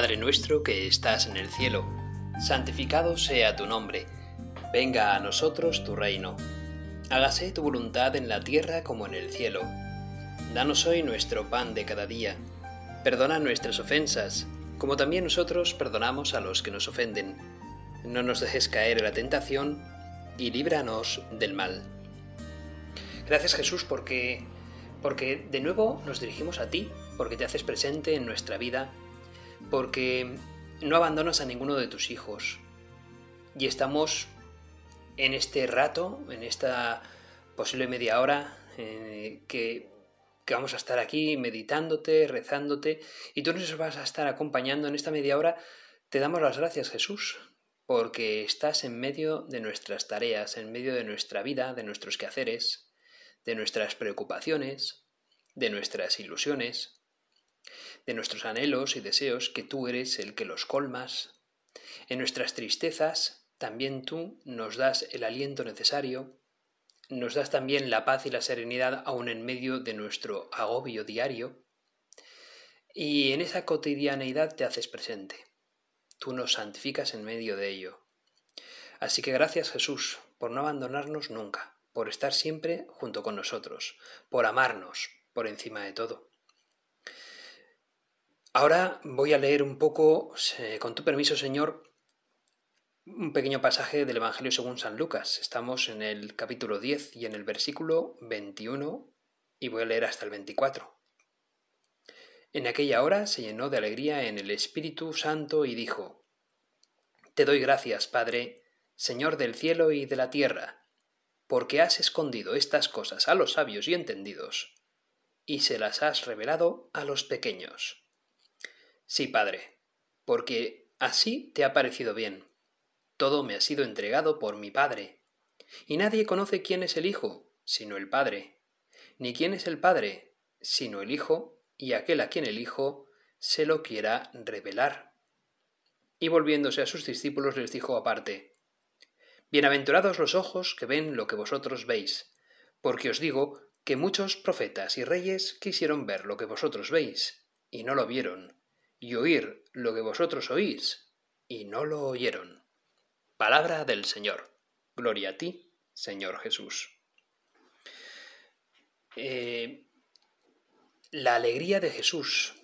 Padre nuestro que estás en el cielo, santificado sea tu nombre, venga a nosotros tu reino, hágase tu voluntad en la tierra como en el cielo. Danos hoy nuestro pan de cada día, perdona nuestras ofensas, como también nosotros perdonamos a los que nos ofenden. No nos dejes caer en la tentación y líbranos del mal. Gracias Jesús porque porque de nuevo nos dirigimos a ti, porque te haces presente en nuestra vida, porque no abandonas a ninguno de tus hijos. Y estamos en este rato, en esta posible media hora, eh, que, que vamos a estar aquí meditándote, rezándote, y tú nos vas a estar acompañando en esta media hora. Te damos las gracias, Jesús, porque estás en medio de nuestras tareas, en medio de nuestra vida, de nuestros quehaceres, de nuestras preocupaciones, de nuestras ilusiones, de nuestros anhelos y deseos, que tú eres el que los colmas. En nuestras tristezas, también tú nos das el aliento necesario, nos das también la paz y la serenidad aun en medio de nuestro agobio diario. Y en esa cotidianeidad te haces presente. Tú nos santificas en medio de ello. Así que gracias Jesús por no abandonarnos nunca por estar siempre junto con nosotros, por amarnos por encima de todo. Ahora voy a leer un poco, con tu permiso, Señor, un pequeño pasaje del Evangelio según San Lucas. Estamos en el capítulo 10 y en el versículo 21 y voy a leer hasta el 24. En aquella hora se llenó de alegría en el Espíritu Santo y dijo, Te doy gracias, Padre, Señor del cielo y de la tierra, porque has escondido estas cosas a los sabios y entendidos, y se las has revelado a los pequeños. Sí, Padre, porque así te ha parecido bien. Todo me ha sido entregado por mi Padre, y nadie conoce quién es el Hijo, sino el Padre, ni quién es el Padre, sino el Hijo, y aquel a quien el Hijo se lo quiera revelar. Y volviéndose a sus discípulos les dijo aparte, Bienaventurados los ojos que ven lo que vosotros veis, porque os digo que muchos profetas y reyes quisieron ver lo que vosotros veis, y no lo vieron, y oír lo que vosotros oís, y no lo oyeron. Palabra del Señor. Gloria a ti, Señor Jesús. Eh, la alegría de Jesús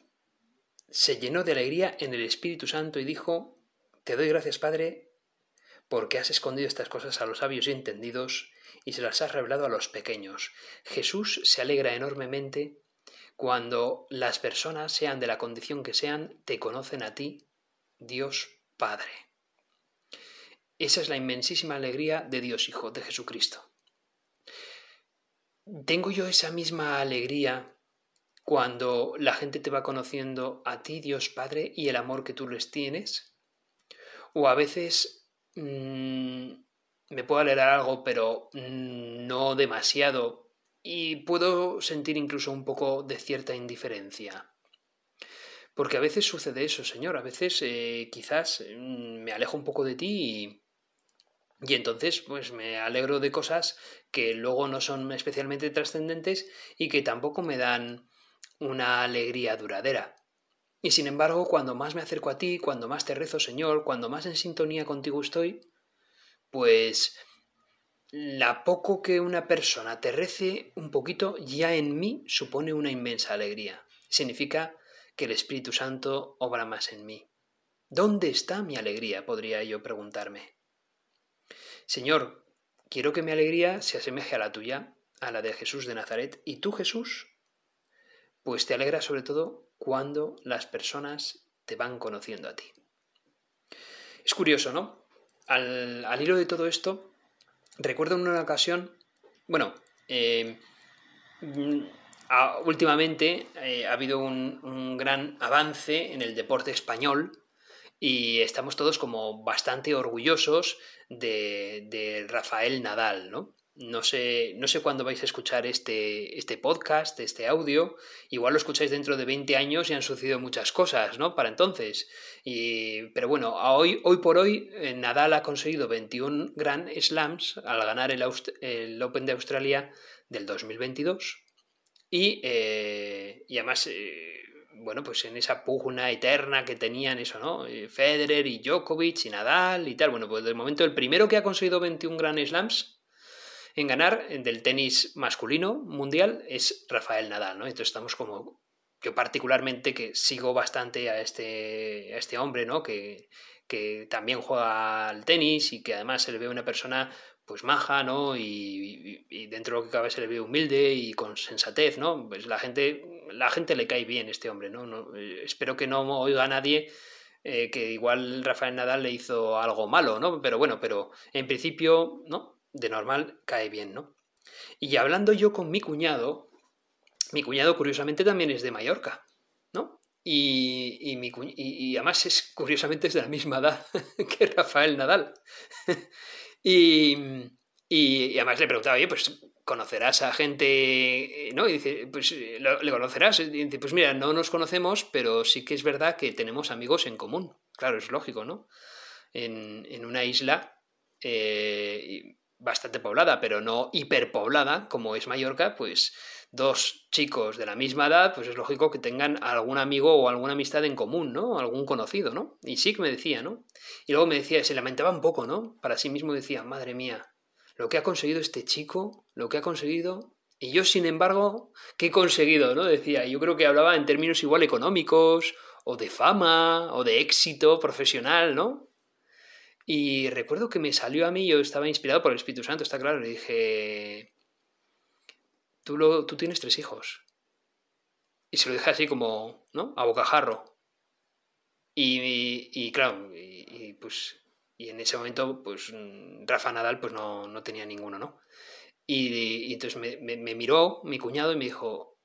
se llenó de alegría en el Espíritu Santo y dijo, Te doy gracias, Padre, porque has escondido estas cosas a los sabios y entendidos y se las has revelado a los pequeños. Jesús se alegra enormemente cuando las personas, sean de la condición que sean, te conocen a ti, Dios Padre. Esa es la inmensísima alegría de Dios Hijo, de Jesucristo. ¿Tengo yo esa misma alegría cuando la gente te va conociendo a ti, Dios Padre, y el amor que tú les tienes? ¿O a veces Mm, me puedo alegrar algo, pero mm, no demasiado, y puedo sentir incluso un poco de cierta indiferencia. Porque a veces sucede eso, Señor, a veces eh, quizás mm, me alejo un poco de ti y, y entonces pues me alegro de cosas que luego no son especialmente trascendentes y que tampoco me dan una alegría duradera. Y sin embargo, cuando más me acerco a ti, cuando más te rezo, Señor, cuando más en sintonía contigo estoy, pues la poco que una persona te rece un poquito ya en mí supone una inmensa alegría. Significa que el Espíritu Santo obra más en mí. ¿Dónde está mi alegría? podría yo preguntarme. Señor, quiero que mi alegría se asemeje a la tuya, a la de Jesús de Nazaret, y tú, Jesús, pues te alegra sobre todo cuando las personas te van conociendo a ti. Es curioso, ¿no? Al, hilo de todo esto, recuerdo en una ocasión, bueno, eh, últimamente eh, ha habido un, gran avance en el deporte español y estamos todos como bastante orgullosos de, de Rafael Nadal, ¿no? No sé, no sé cuándo vais a escuchar este, este podcast, este audio. Igual lo escucháis dentro de 20 años y han sucedido muchas cosas, ¿no? Para entonces. Y, pero bueno, hoy, hoy por hoy eh, Nadal ha conseguido 21 Grand Slams al ganar el, Open de Australia del 2022. Y, eh, y además, eh, bueno, pues en esa pugna eterna que tenían eso, ¿no? Eh, Federer y Djokovic y Nadal y tal. Bueno, pues de momento el primero que ha conseguido 21 Grand Slams en ganar del tenis masculino mundial es Rafael Nadal, ¿no? Entonces estamos como yo particularmente que sigo bastante a este, a este hombre, ¿no? Que, que también juega al tenis y que además se le ve una persona pues maja. Y, dentro de lo que cabe se le ve humilde y con sensatez, ¿no? Pues la gente, la gente le cae bien este hombre, ¿no? no eh, espero que no oiga a nadie eh, que igual Rafael Nadal le hizo algo malo, ¿no? Pero bueno, pero en principio, ¿no? De normal cae bien, ¿no? Y hablando yo con mi cuñado, mi cuñado curiosamente también es de Mallorca, ¿no? Y, y, mi y, además es curiosamente es de la misma edad que Rafael Nadal. y, y, además le preguntaba, oye, pues conocerás a gente, ¿no? Y dice, pues le conocerás. Y dice, pues mira, no nos conocemos, pero sí que es verdad que tenemos amigos en común. Claro, es lógico, ¿no? En, en una isla eh, bastante poblada, pero no hiperpoblada, como es Mallorca, pues dos chicos de la misma edad, pues es lógico que tengan algún amigo o alguna amistad en común, ¿no? Algún conocido, ¿no? Y sí que me decía, ¿no? Y luego me decía, se lamentaba un poco, ¿no? Para sí mismo decía, madre mía, lo que ha conseguido este chico, lo que ha conseguido... Y yo, sin embargo, ¿qué he conseguido? ¿no? Decía, yo creo que hablaba en términos igual económicos, o de fama, o de éxito profesional, ¿no? Y recuerdo que me salió a mí, yo estaba inspirado por el Espíritu Santo, está claro, le dije, tú, tú tienes tres hijos. Y se lo dije así como, ¿no? A bocajarro. Y, y, claro, y, pues, y en ese momento, pues Rafa Nadal pues no, no tenía ninguno, ¿no? Y, entonces me, miró mi cuñado y me dijo,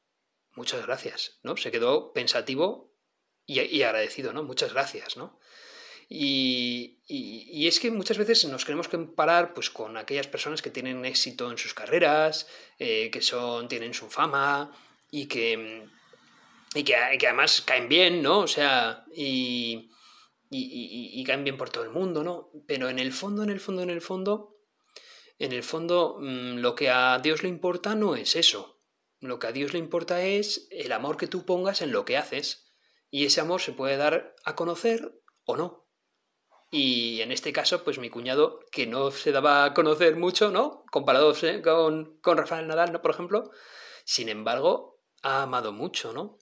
muchas gracias, ¿no? Se quedó pensativo y, agradecido, ¿no? Muchas gracias, ¿no? Y, es que muchas veces nos queremos comparar pues, con aquellas personas que tienen éxito en sus carreras, eh, que son, tienen su fama y que, y que, además caen bien, ¿no? O sea, y, y, caen bien por todo el mundo, ¿no? Pero en el fondo, en el fondo, en el fondo, en el fondo, mm, lo que a Dios le importa no es eso. Lo que a Dios le importa es el amor que tú pongas en lo que haces. Y ese amor se puede dar a conocer o no. Y en este caso, pues mi cuñado, que no se daba a conocer mucho, ¿no? Comparado con, con Rafael Nadal, ¿no? Por ejemplo, sin embargo, ha amado mucho, ¿no?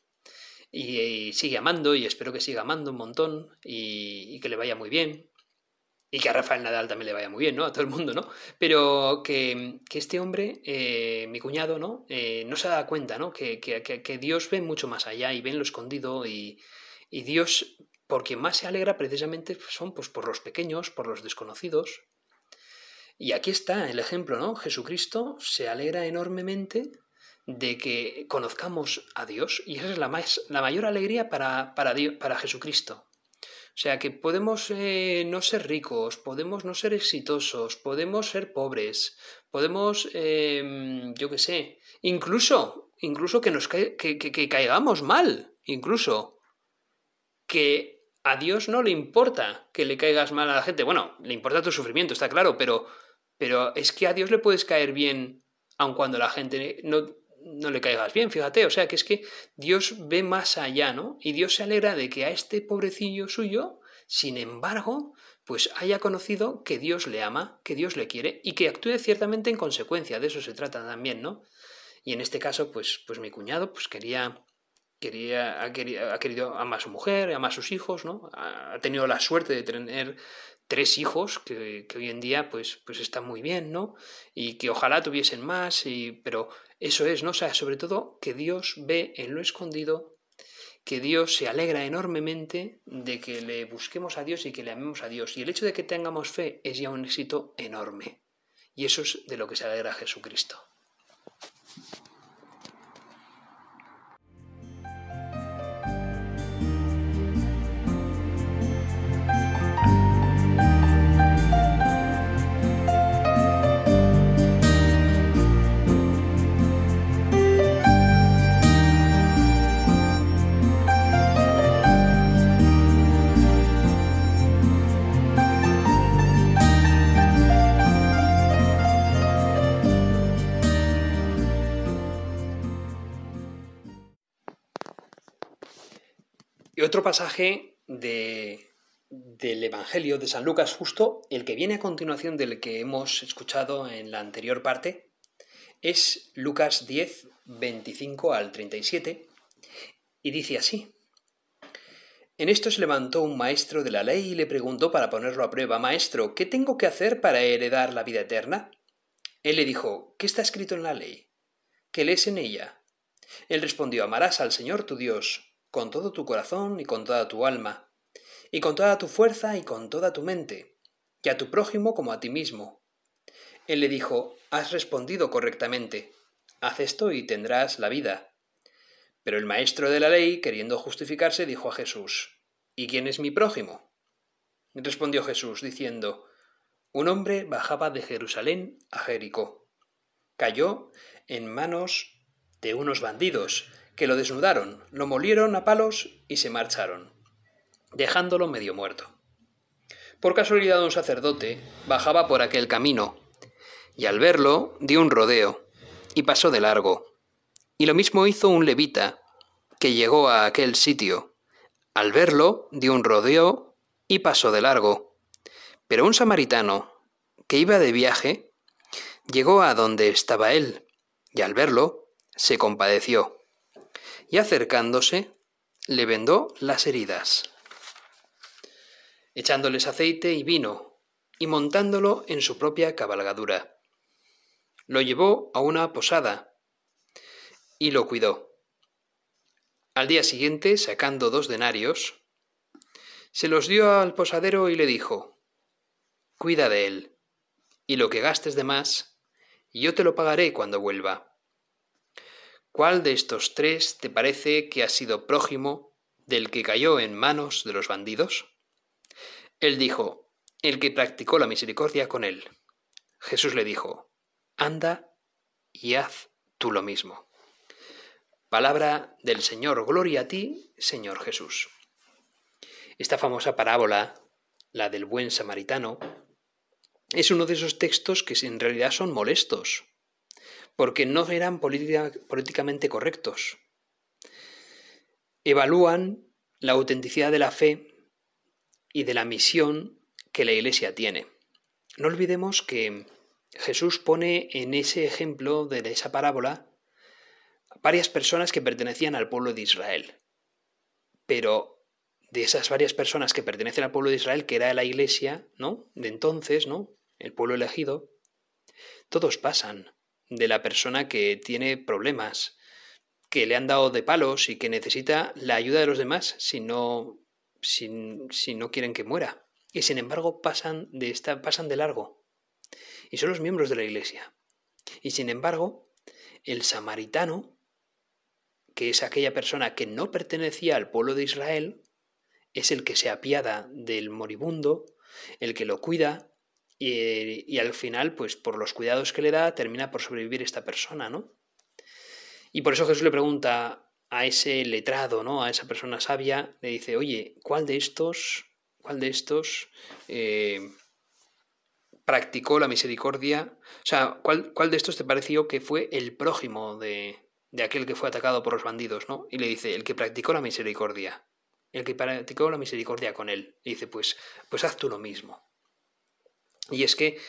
Y, sigue amando y espero que siga amando un montón y, que le vaya muy bien. Y que a Rafael Nadal también le vaya muy bien, ¿no? A todo el mundo, ¿no? Pero que, este hombre, eh, mi cuñado, ¿no? Eh, no se da cuenta, ¿no? Que, que, Dios ve mucho más allá y ve en lo escondido y, y Dios por quien más se alegra precisamente son pues, por los pequeños, por los desconocidos. Y aquí está el ejemplo, ¿no? Jesucristo se alegra enormemente de que conozcamos a Dios y esa es la, más, la mayor alegría para, para, para Jesucristo. O sea que podemos eh, no ser ricos, podemos no ser exitosos, podemos ser pobres, podemos, em, yo qué sé, incluso, incluso que nos que, que caigamos mal, incluso que a Dios no le importa que le caigas mal a la gente. Bueno, le importa tu sufrimiento, está claro, pero, pero es que a Dios le puedes caer bien aun cuando la gente no, no le caigas bien, fíjate. O sea, que es que Dios ve más allá, ¿no? Y Dios se alegra de que a este pobrecillo suyo, sin embargo, pues haya conocido que Dios le ama, que Dios le quiere y que actúe ciertamente en consecuencia. De eso se trata también, ¿no? Y en este caso, pues, pues mi cuñado pues quería quería, ha, querido, ha querido amar a su mujer, amar a sus hijos, ¿no? Ha, tenido la suerte de tener tres hijos que, hoy en día pues, pues están muy bien, ¿no? Y que ojalá tuviesen más, y, pero eso es, ¿no? O sea, sobre todo que Dios ve en lo escondido, que Dios se alegra enormemente de que le busquemos a Dios y que le amemos a Dios. Y el hecho de que tengamos fe es ya un éxito enorme. Y eso es de lo que se alegra Jesucristo. Otro pasaje de, del Evangelio de San Lucas, justo el que viene a continuación del que hemos escuchado en la anterior parte, es Lucas 10, 25 al 37, y dice así. En esto se levantó un maestro de la ley y le preguntó para ponerlo a prueba, Maestro, ¿qué tengo que hacer para heredar la vida eterna? Él le dijo, ¿qué está escrito en la ley? ¿Qué lees en ella? Él respondió, Amarás al Señor tu Dios con todo tu corazón y con toda tu alma, y con toda tu fuerza y con toda tu mente, y a tu prójimo como a ti mismo. Él le dijo, Has respondido correctamente, haz esto y tendrás la vida. Pero el maestro de la ley, queriendo justificarse, dijo a Jesús, ¿Y quién es mi prójimo? Respondió Jesús, diciendo, Un hombre bajaba de Jerusalén a Jericó. Cayó en manos de unos bandidos, que lo desnudaron, lo molieron a palos y se marcharon, dejándolo medio muerto. Por casualidad un sacerdote bajaba por aquel camino, y al verlo dio un rodeo, y pasó de largo. Y lo mismo hizo un levita, que llegó a aquel sitio. Al verlo dio un rodeo y pasó de largo. Pero un samaritano, que iba de viaje, llegó a donde estaba él, y al verlo se compadeció y acercándose, le vendó las heridas, echándoles aceite y vino, y montándolo en su propia cabalgadura. Lo llevó a una posada y lo cuidó. Al día siguiente, sacando dos denarios, se los dio al posadero y le dijo, Cuida de él, y lo que gastes de más, yo te lo pagaré cuando vuelva. ¿Cuál de estos tres te parece que ha sido prójimo del que cayó en manos de los bandidos? Él dijo, el que practicó la misericordia con él. Jesús le dijo, anda y haz tú lo mismo. Palabra del Señor, gloria a ti, Señor Jesús. Esta famosa parábola, la del buen samaritano, es uno de esos textos que en realidad son molestos, porque no eran políticamente correctos. Evalúan la autenticidad de la fe y de la misión que la Iglesia tiene. No olvidemos que Jesús pone en ese ejemplo de esa parábola varias personas que pertenecían al pueblo de Israel. Pero de esas varias personas que pertenecen al pueblo de Israel, que era la iglesia, ¿no? De entonces, ¿no? El pueblo elegido, todos pasan de la persona que tiene problemas, que le han dado de palos y que necesita la ayuda de los demás si no, si, no quieren que muera. Y sin embargo pasan de, esta, pasan de largo. Y son los miembros de la iglesia. Y sin embargo, el samaritano, que es aquella persona que no pertenecía al pueblo de Israel, es el que se apiada del moribundo, el que lo cuida, y, al final, pues por los cuidados que le da, termina por sobrevivir esta persona, ¿no? Y por eso Jesús le pregunta a ese letrado, ¿no? A esa persona sabia, le dice, oye, ¿cuál de estos, cuál de estos eh, practicó la misericordia? O sea, ¿cuál, ¿cuál, de estos te pareció que fue el prójimo de, de aquel que fue atacado por los bandidos, ¿no? Y le dice, el que practicó la misericordia, el que practicó la misericordia con él. Y dice, pues, pues haz tú lo mismo. Y es que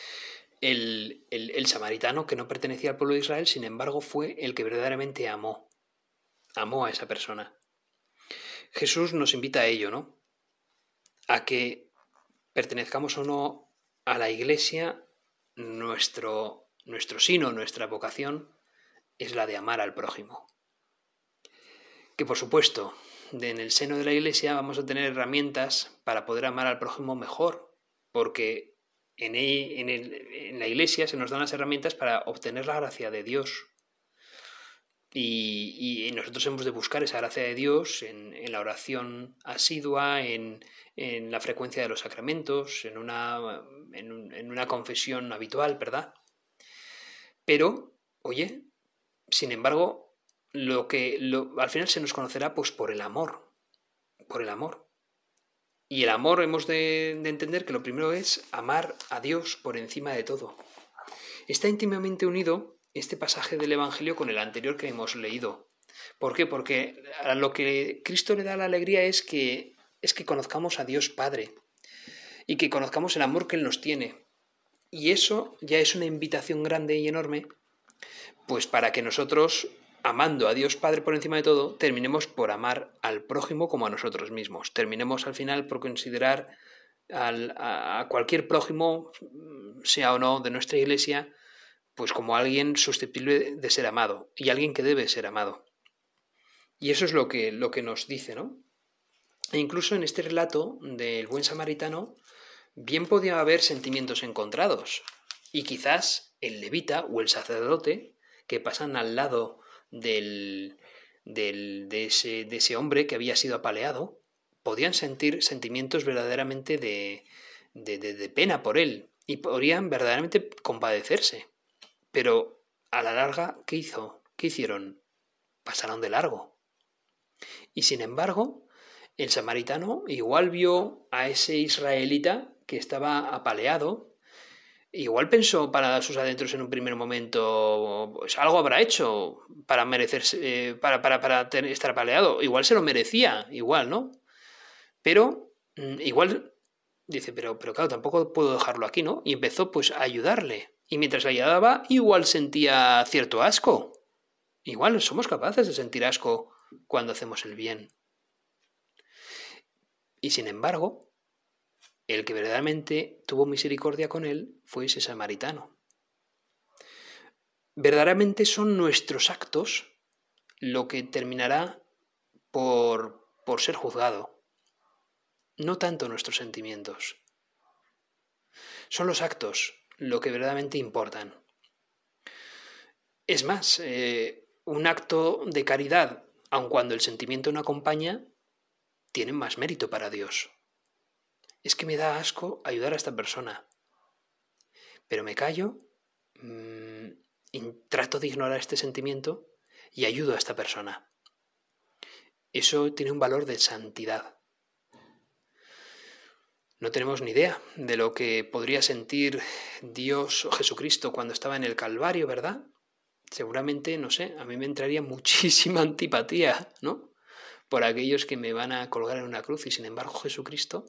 el, samaritano que no pertenecía al pueblo de Israel, sin embargo, fue el que verdaderamente amó. Amó a esa persona. Jesús nos invita a ello, ¿no? A que pertenezcamos o no a la iglesia, nuestro, nuestro sino, nuestra vocación es la de amar al prójimo. Que por supuesto, en el seno de la iglesia vamos a tener herramientas para poder amar al prójimo mejor, porque en, la iglesia se nos dan las herramientas para obtener la gracia de Dios. Y, nosotros hemos de buscar esa gracia de Dios en, la oración asidua, en, la frecuencia de los sacramentos, en una, en una confesión habitual, ¿verdad? Pero, oye, sin embargo, lo que al final se nos conocerá pues por el amor, por el amor. Y el amor hemos de, entender que lo primero es amar a Dios por encima de todo. Está íntimamente unido este pasaje del Evangelio con el anterior que hemos leído. ¿Por qué? Porque a lo que Cristo le da la alegría es que, es que conozcamos a Dios Padre y que conozcamos el amor que Él nos tiene. Y eso ya es una invitación grande y enorme, pues para que nosotros, amando a Dios Padre por encima de todo, terminemos por amar al prójimo como a nosotros mismos. Terminemos al final por considerar a cualquier prójimo, sea o no de nuestra iglesia, pues como alguien susceptible de ser amado y alguien que debe ser amado. Y eso es lo que, lo que nos dice, ¿no? E incluso en este relato del buen samaritano, bien podía haber sentimientos encontrados. Y quizás el levita o el sacerdote que pasan al lado del, del, de, ese, de ese hombre que había sido apaleado, podían sentir sentimientos verdaderamente de, de, de, pena por él y podrían verdaderamente compadecerse. Pero a la larga, ¿qué hizo? ¿Qué hicieron? Pasaron de largo. Y sin embargo, el samaritano igual vio a ese israelita que estaba apaleado, igual pensó para sus adentros en un primer momento, pues algo habrá hecho para merecerse, eh, para, para, para estar apaleado, igual se lo merecía, igual, ¿no? Pero mm, igual dice, pero, pero claro, tampoco puedo dejarlo aquí, ¿no? Y empezó pues a ayudarle. Y mientras ayudaba, igual sentía cierto asco. Igual somos capaces de sentir asco cuando hacemos el bien. Y sin embargo, el que verdaderamente tuvo misericordia con él fue ese samaritano. Verdaderamente son nuestros actos lo que terminará por, por ser juzgado, no tanto nuestros sentimientos. Son los actos lo que verdaderamente importan. Es más, eh, un acto de caridad aun cuando el sentimiento no acompaña, tienen más mérito para Dios. Es que me da asco ayudar a esta persona, pero me callo mm, trato de ignorar este sentimiento y ayudo a esta persona. Eso tiene un valor de santidad. No tenemos ni idea de lo que podría sentir Dios o Jesucristo cuando estaba en el Calvario, ¿verdad? seguramente, no sé, a mí me entraría muchísima antipatía, ¿no? Por aquellos que me van a colgar en una cruz y sin embargo Jesucristo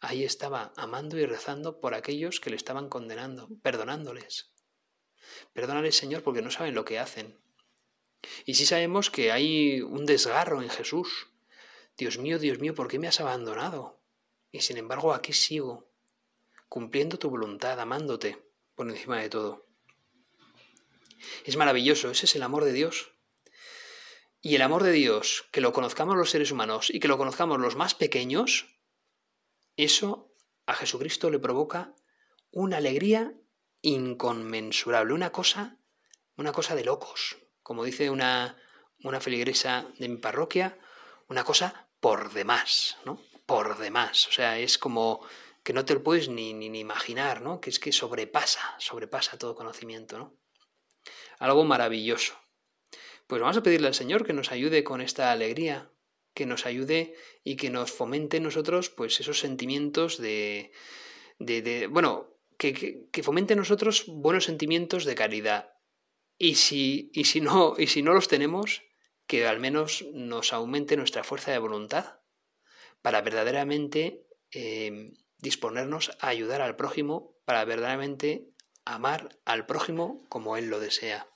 ahí estaba amando y rezando por aquellos que le estaban condenando, perdonándoles. Perdónales, Señor, porque no saben lo que hacen. Y sí sabemos que hay un desgarro en Jesús. Dios mío, Dios mío, ¿por qué me has abandonado? Y sin embargo aquí sigo, cumpliendo tu voluntad, amándote por encima de todo. Es maravilloso, ese es el amor de Dios. Y el amor de Dios, que lo conozcamos los seres humanos y que lo conozcamos los más pequeños, eso a Jesucristo le provoca una alegría inconmensurable, una cosa, una cosa de locos. Como dice una, una feligresa de mi parroquia, una cosa por demás, ¿no? Por demás. O sea, es como que no te lo puedes ni, ni, ni imaginar, ¿no? Que es que sobrepasa, sobrepasa todo conocimiento, ¿no? algo maravilloso. Pues vamos a pedirle al Señor que nos ayude con esta alegría, que nos ayude y que nos fomente en nosotros pues esos sentimientos de, bueno, que, que, fomente en nosotros buenos sentimientos de caridad. Y si, y si no, y si no los tenemos, que al menos nos aumente nuestra fuerza de voluntad para verdaderamente eh, disponernos a ayudar al prójimo, para verdaderamente amar al prójimo como Él lo desea.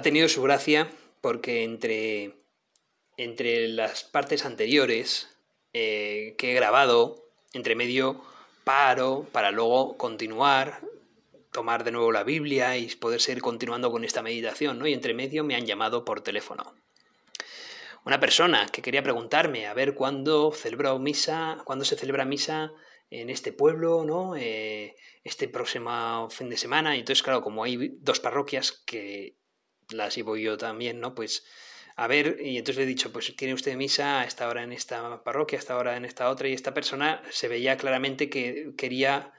Ha tenido su gracia porque entre, entre las partes anteriores eh, que he grabado, entre medio paro para luego continuar, tomar de nuevo la Biblia y poder seguir continuando con esta meditación, ¿no? Y entre medio me han llamado por teléfono. Una persona que quería preguntarme a ver cuándo celebro misa, cuándo se celebra misa en este pueblo, ¿no? Eh, este próximo fin de semana. Y entonces, claro, como hay dos parroquias que las llevo yo también, ¿no? Pues a ver, y entonces le he dicho, pues tiene usted misa a esta hora en esta parroquia, a esta hora en esta otra, y esta persona se veía claramente que quería,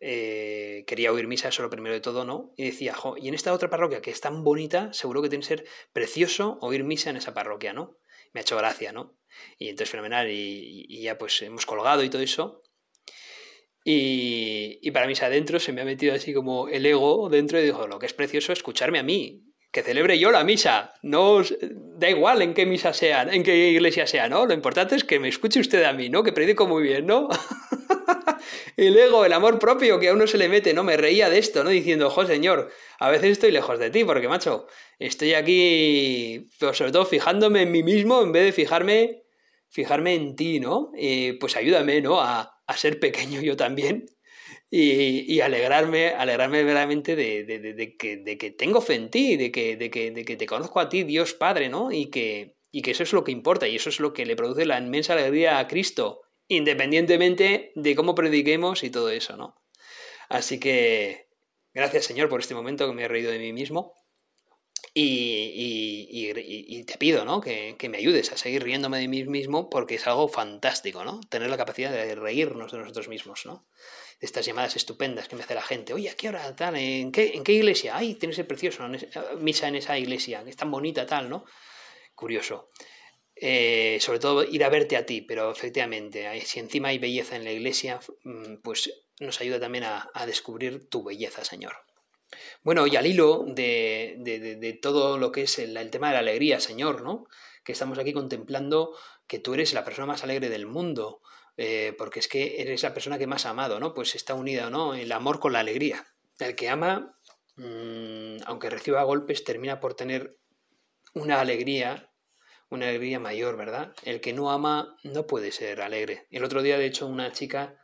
eh, quería oír misa, eso lo primero de todo, ¿no? Y decía, jo, y en esta otra parroquia que es tan bonita, seguro que tiene que ser precioso oír misa en esa parroquia, ¿no? Me ha hecho gracia, ¿no? Y entonces fenomenal, y, ya pues hemos colgado y todo eso. Y, y para misa adentro se me ha metido así como el ego dentro y dijo, lo que es precioso es escucharme a mí, que celebre yo la misa. No da igual en qué misa sea, en qué iglesia sea, ¿no? Lo importante es que me escuche usted a mí, ¿no? Que predico muy bien, ¿no? el ego, el amor propio que a uno se le mete, ¿no? Me reía de esto, ¿no? Diciendo, ojo, señor, a veces estoy lejos de ti, porque, macho, estoy aquí, pero sobre todo fijándome en mí mismo en vez de fijarme, fijarme en ti, ¿no? pues ayúdame, ¿no? A, a ser pequeño yo también y, alegrarme, alegrarme verdaderamente de, que, tengo fe en ti, de que, de, que, te conozco a ti, Dios Padre, ¿no? Y que, y que eso es lo que importa y eso es lo que le produce la inmensa alegría a Cristo, independientemente de cómo prediquemos y todo eso, ¿no? Así que gracias Señor por este momento que me he reído de mí mismo. Y, te pido, ¿no? Que, que, me ayudes a seguir riéndome de mí mismo porque es algo fantástico, ¿no? Tener la capacidad de reírnos de nosotros mismos, ¿no? Estas llamadas estupendas que me hace la gente. Oye, ¿a qué hora tal? ¿En qué, en qué iglesia? Ay, tienes el precioso misa en esa iglesia, que es tan bonita tal, ¿no? Curioso. Eh, sobre todo ir a verte a ti, pero efectivamente, si encima hay belleza en la iglesia, mm, pues nos ayuda también a, descubrir tu belleza, Señor. Bueno, y al hilo de, todo lo que es el, tema de la alegría, Señor, ¿no? Que estamos aquí contemplando que tú eres la persona más alegre del mundo, eh, porque es que eres la persona que más ha amado, ¿no? Pues está unida, ¿no? El amor con la alegría. El que ama, mm, aunque reciba golpes, termina por tener una alegría, una alegría mayor, ¿verdad? El que no ama no puede ser alegre. El otro día, de hecho, una chica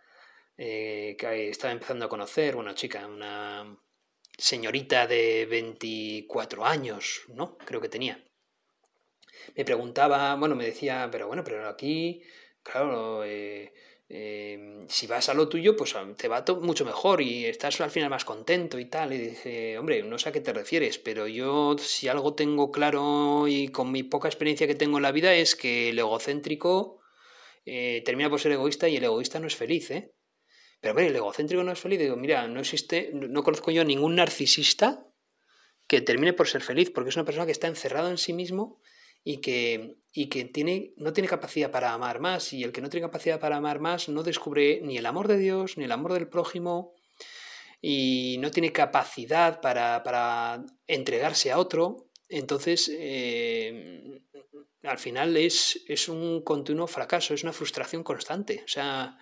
eh, que estaba empezando a conocer, una chica, una señorita de 24 años, ¿no? Creo que tenía. Me preguntaba, bueno, me decía, pero bueno, pero aquí claro, eh, em, si vas a lo tuyo, pues te va mucho mejor y estás al final más contento y tal. Y dije, hombre, no sé a qué te refieres, pero yo si algo tengo claro y con mi poca experiencia que tengo en la vida es que el egocéntrico eh, termina por ser egoísta y el egoísta no es feliz, ¿eh? Pero hombre, el egocéntrico no es feliz. Digo, mira, no existe, no conozco yo ningún narcisista que termine por ser feliz, porque es una persona que está encerrado en sí mismo y que, y que tiene, no tiene capacidad para amar más. Y el que no tiene capacidad para amar más no descubre ni el amor de Dios, ni el amor del prójimo, y no tiene capacidad para, para entregarse a otro. Entonces, eh, al final es, es un continuo fracaso, es una frustración constante. O sea,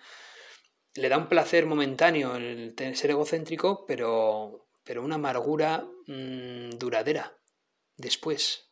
le da un placer momentáneo el ser egocéntrico, pero, pero una amargura mm, duradera después.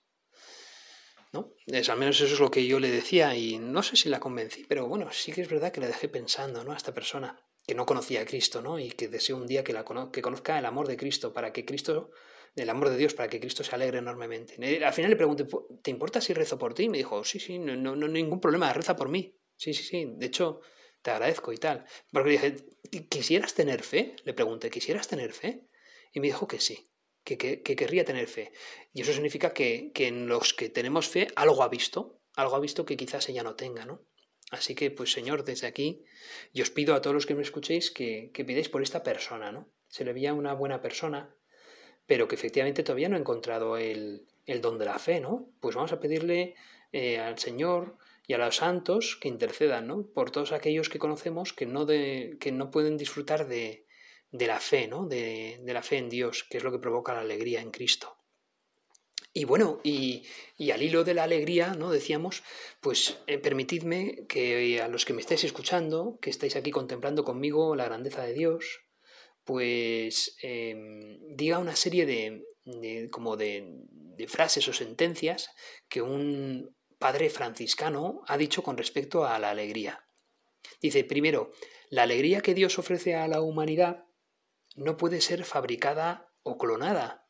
Es, al menos eso es lo que yo le decía y no sé si la convencí, pero bueno, sí que es verdad que le dejé pensando, ¿no? A esta persona que no conocía a Cristo, ¿no? Y que deseo un día que, la que conozca el amor de Cristo, para que Cristo, el amor de Dios, para que Cristo se alegre enormemente. Al final le pregunté, ¿te importa si rezo por ti? Y me dijo, sí, sí, no, no, no ningún problema, reza por mí. Sí, sí, sí, de hecho, te agradezco y tal. Porque le dije, ¿quisieras tener fe? Le pregunté, ¿quisieras tener fe? Y me dijo que sí que, querría tener fe. Y eso significa que, en los que tenemos fe algo ha visto, algo ha visto que quizás ella no tenga, ¿no? Así que, pues Señor, desde aquí, yo os pido a todos los que me escuchéis que, que pidáis por esta persona, ¿no? Se le veía una buena persona, pero que efectivamente todavía no ha encontrado el, don de la fe, ¿no? Pues vamos a pedirle eh, al Señor y a los santos que intercedan, ¿no? Por todos aquellos que conocemos que no, de, que no pueden disfrutar de, de la fe, ¿no? De, la fe en Dios, que es lo que provoca la alegría en Cristo. Y bueno, y, al hilo de la alegría, ¿no? Decíamos, pues eh, permitidme que a los que me estáis escuchando, que estáis aquí contemplando conmigo la grandeza de Dios, pues em, diga una serie de, como de, de frases o sentencias que un padre franciscano ha dicho con respecto a la alegría. Dice, primero, la alegría que Dios ofrece a la humanidad no puede ser fabricada o clonada,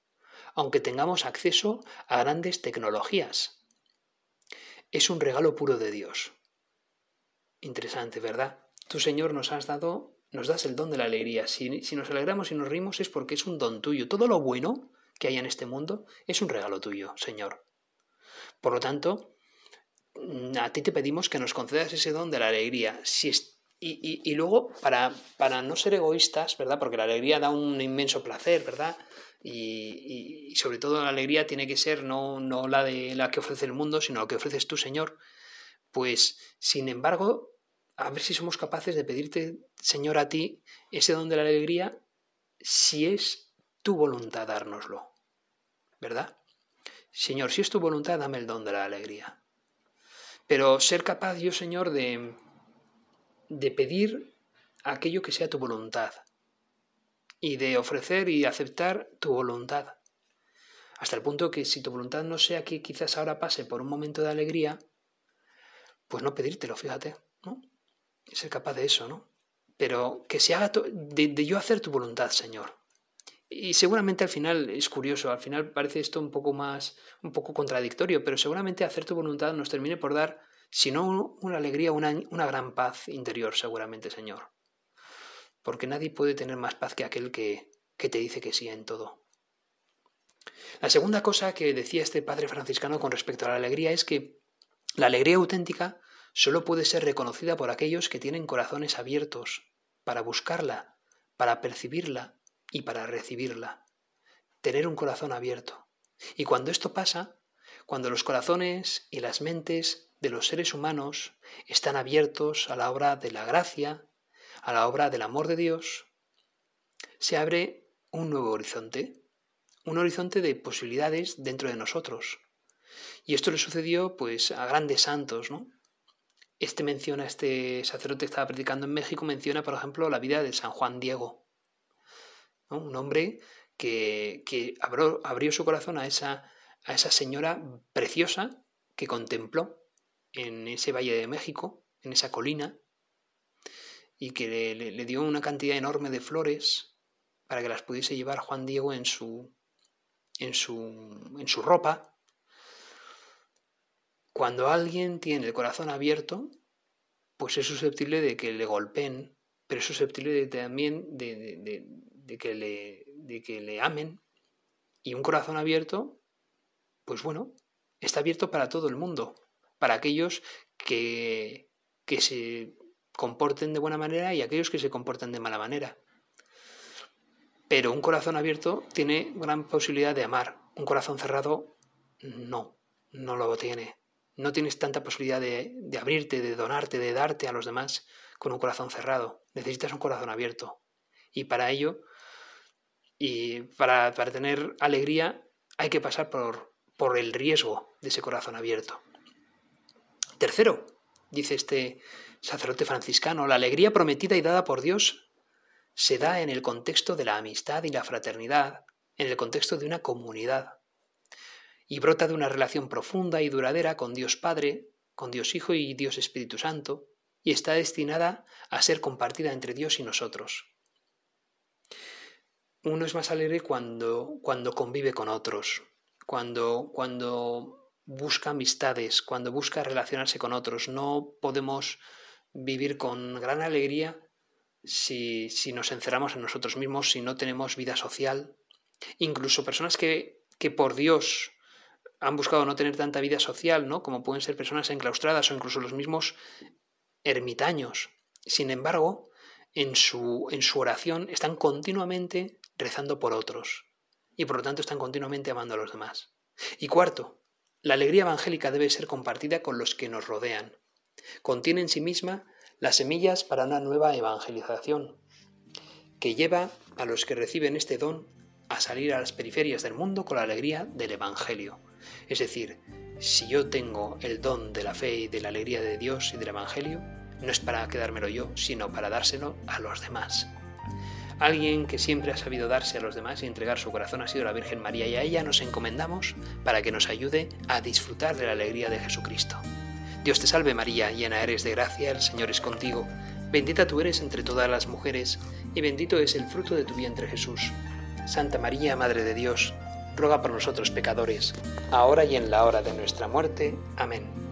aunque tengamos acceso a grandes tecnologías. Es un regalo puro de Dios. Interesante, ¿verdad? tú Señor nos has dado, nos das el don de la alegría. Si, nos alegramos y nos rimos es porque es un don tuyo. Todo lo bueno que hay en este mundo es un regalo tuyo, Señor. Por lo tanto, a ti te pedimos que nos concedas ese don de la alegría. Si y, luego, para, para no ser egoístas, ¿verdad? Porque la alegría da un inmenso placer, ¿verdad? Y, sobre todo la alegría tiene que ser no, no la de la que ofrece el mundo, sino la que ofreces tú, Señor. Pues, sin embargo, a ver si somos capaces de pedirte, Señor, a ti ese don de la alegría, si es tu voluntad dárnoslo. ¿Verdad? Señor, si es tu voluntad, dame el don de la alegría. Pero ser capaz yo, Señor, de, de pedir aquello que sea tu voluntad y de ofrecer y aceptar tu voluntad. Hasta el punto que si tu voluntad no sea que quizás ahora pase por un momento de alegría, pues no pedírtelo, fíjate, ¿no? Ser capaz de eso, ¿no? Pero que se haga de, de yo hacer tu voluntad, Señor. Y seguramente al final es curioso, al final parece esto un poco más, un poco contradictorio, pero seguramente hacer tu voluntad nos termine por dar, si no una alegría, una, una gran paz interior, seguramente, Señor porque nadie puede tener más paz que aquel que, que te dice que sí en todo. La segunda cosa que decía este padre franciscano con respecto a la alegría es que la alegría auténtica solo puede ser reconocida por aquellos que tienen corazones abiertos para buscarla, para percibirla y para recibirla. Tener un corazón abierto. Y cuando esto pasa, cuando los corazones y las mentes de los seres humanos están abiertos a la obra de la gracia, a la obra del amor de Dios, se abre un nuevo horizonte, un horizonte de posibilidades dentro de nosotros. Y esto le sucedió pues a grandes santos, ¿no? Este menciona, este sacerdote que estaba predicando en México, menciona, por ejemplo, la vida de San Juan Diego, un hombre que, que abrió, abrió, su corazón a esa, a esa señora preciosa que contempló en ese valle de México, en esa colina, y que le, dio una cantidad enorme de flores para que las pudiese llevar Juan Diego en su, en su, en su ropa. Cuando alguien tiene el corazón abierto, pues es susceptible de que le golpeen, pero es susceptible también de, de, que le, de que le amen. Y un corazón abierto, pues bueno, está abierto para todo el mundo, para aquellos que, que se comporten de buena manera y aquellos que se comporten de mala manera. Pero un corazón abierto tiene gran posibilidad de amar. Un corazón cerrado no, no lo tiene. No tienes tanta posibilidad de, de abrirte, de donarte, de darte a los demás con un corazón cerrado. Necesitas un corazón abierto. Y para ello, y para, para tener alegría, hay que pasar por, por el riesgo de ese corazón abierto. Tercero, dice este, sacerdote franciscano, la alegría prometida y dada por Dios se da en el contexto de la amistad y la fraternidad, en el contexto de una comunidad, y brota de una relación profunda y duradera con Dios Padre, con Dios Hijo y Dios Espíritu Santo, y está destinada a ser compartida entre Dios y nosotros. Uno es más alegre cuando, cuando convive con otros, cuando, cuando busca amistades, cuando busca relacionarse con otros. No podemos vivir con gran alegría si, si, nos encerramos en nosotros mismos, si no tenemos vida social. Incluso personas que, que por Dios han buscado no tener tanta vida social, ¿no? Como pueden ser personas enclaustradas o incluso los mismos ermitaños. Sin embargo, en su, en su oración están continuamente rezando por otros y por lo tanto están continuamente amando a los demás. Y cuarto, la alegría evangélica debe ser compartida con los que nos rodean. Contiene en sí misma las semillas para una nueva evangelización, que lleva a los que reciben este don a salir a las periferias del mundo con la alegría del Evangelio. Es decir, si yo tengo el don de la fe y de la alegría de Dios y del Evangelio, no es para quedármelo yo, sino para dárselo a los demás. Alguien que siempre ha sabido darse a los demás y entregar su corazón ha sido la Virgen María y a ella nos encomendamos para que nos ayude a disfrutar de la alegría de Jesucristo. Dios te salve María, llena eres de gracia, el Señor es contigo, bendita tú eres entre todas las mujeres, y bendito es el fruto de tu vientre Jesús. Santa María, Madre de Dios, ruega por nosotros pecadores, ahora y en la hora de nuestra muerte. Amén.